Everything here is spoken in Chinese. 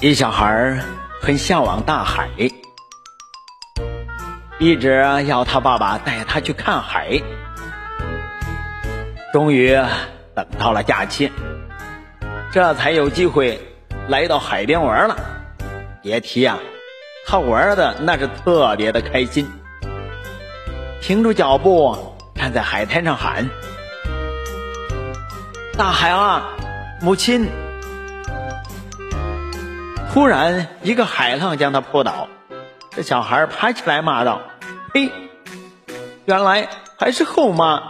一小孩很向往大海，一直要他爸爸带他去看海。终于等到了假期，这才有机会来到海边玩了。别提呀，他玩的那是特别的开心，停住脚步，站在海滩上喊：“大海啊，母亲！”突然，一个海浪将他扑倒，这小孩爬起来骂道：“嘿，原来还是后妈！”